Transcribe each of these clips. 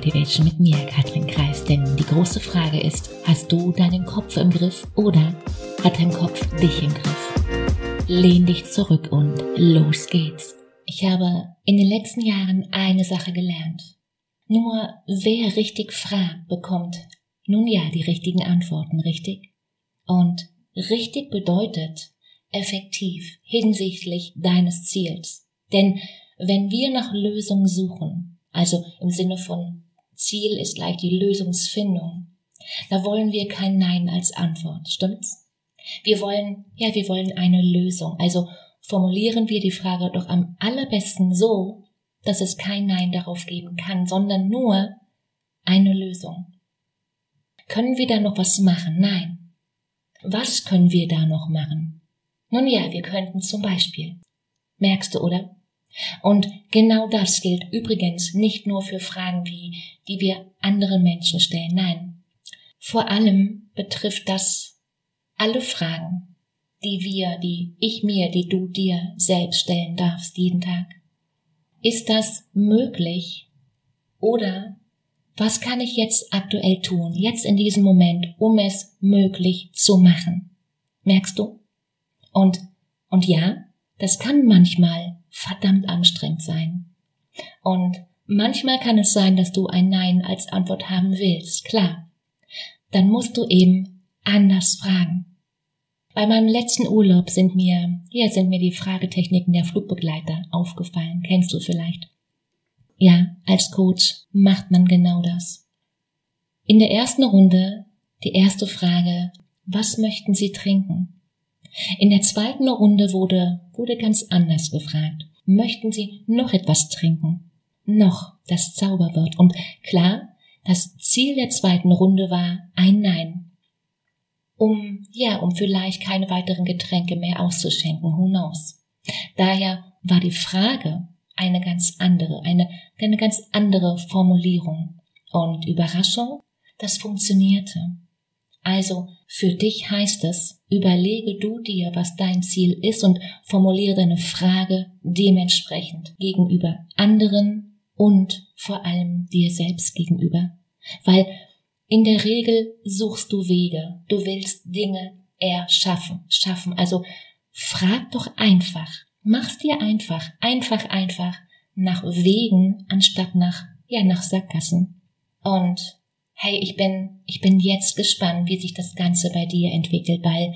Motivation mit mir, Katrin Kreis. Denn die große Frage ist, hast du deinen Kopf im Griff oder hat dein Kopf dich im Griff? Lehn dich zurück und los geht's. Ich habe in den letzten Jahren eine Sache gelernt. Nur wer richtig fragt, bekommt nun ja die richtigen Antworten, richtig? Und richtig bedeutet effektiv hinsichtlich deines Ziels. Denn wenn wir nach Lösungen suchen, also im Sinne von Ziel ist gleich die Lösungsfindung, da wollen wir kein Nein als Antwort, stimmt's? Wir wollen, ja, wir wollen eine Lösung. Also formulieren wir die Frage doch am allerbesten so, dass es kein Nein darauf geben kann, sondern nur eine Lösung. Können wir da noch was machen? Nein. Was können wir da noch machen? Nun ja, wir könnten zum Beispiel. Merkst du, oder? Und genau das gilt übrigens nicht nur für Fragen wie, die wir anderen Menschen stellen. Nein. Vor allem betrifft das alle Fragen, die wir, die ich mir, die du dir selbst stellen darfst jeden Tag. Ist das möglich? Oder was kann ich jetzt aktuell tun, jetzt in diesem Moment, um es möglich zu machen? Merkst du? Und, und ja, das kann manchmal verdammt anstrengend sein. Und manchmal kann es sein, dass du ein Nein als Antwort haben willst, klar. Dann musst du eben anders fragen. Bei meinem letzten Urlaub sind mir, ja, sind mir die Fragetechniken der Flugbegleiter aufgefallen. Kennst du vielleicht? Ja, als Coach macht man genau das. In der ersten Runde die erste Frage, was möchten Sie trinken? In der zweiten Runde wurde, wurde ganz anders gefragt. Möchten Sie noch etwas trinken? Noch, das Zauberwort. Und klar, das Ziel der zweiten Runde war ein Nein. Um, ja, um vielleicht keine weiteren Getränke mehr auszuschenken, who. Daher war die Frage eine ganz andere, eine, eine ganz andere Formulierung. Und Überraschung, das funktionierte. Also für dich heißt es, überlege du dir, was dein Ziel ist und formuliere deine Frage dementsprechend gegenüber anderen und vor allem dir selbst gegenüber. Weil in der Regel suchst du Wege, du willst Dinge erschaffen, schaffen. Also frag doch einfach, mach's dir einfach, einfach, einfach nach Wegen anstatt nach, ja, nach Sackgassen. Und hey, ich bin, ich bin jetzt gespannt, wie sich das Ganze bei dir entwickelt, weil,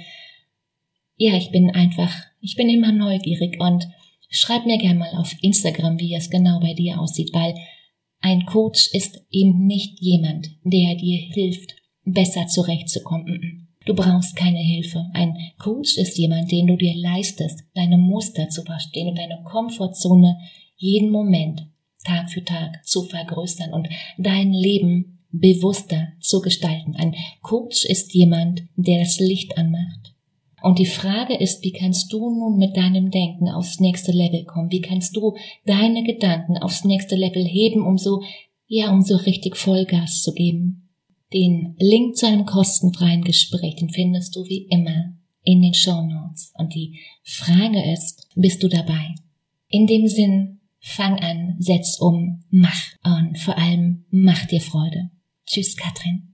ja, ich bin einfach, ich bin immer neugierig und schreib mir gerne mal auf Instagram, wie es genau bei dir aussieht, weil ein Coach ist eben nicht jemand, der dir hilft, besser zurechtzukommen. Du brauchst keine Hilfe. Ein Coach ist jemand, den du dir leistest, deine Muster zu verstehen und deine Komfortzone jeden Moment, Tag für Tag zu vergrößern und dein Leben bewusster zu gestalten. Ein Coach ist jemand, der das Licht anmacht. Und die Frage ist, wie kannst du nun mit deinem Denken aufs nächste Level kommen? Wie kannst du deine Gedanken aufs nächste Level heben, um so, ja, um so richtig Vollgas zu geben? Den Link zu einem kostenfreien Gespräch, den findest du wie immer in den Show Notes. Und die Frage ist, bist du dabei? In dem Sinn, fang an, setz um, mach und vor allem mach dir Freude. Tschüss, Katrin.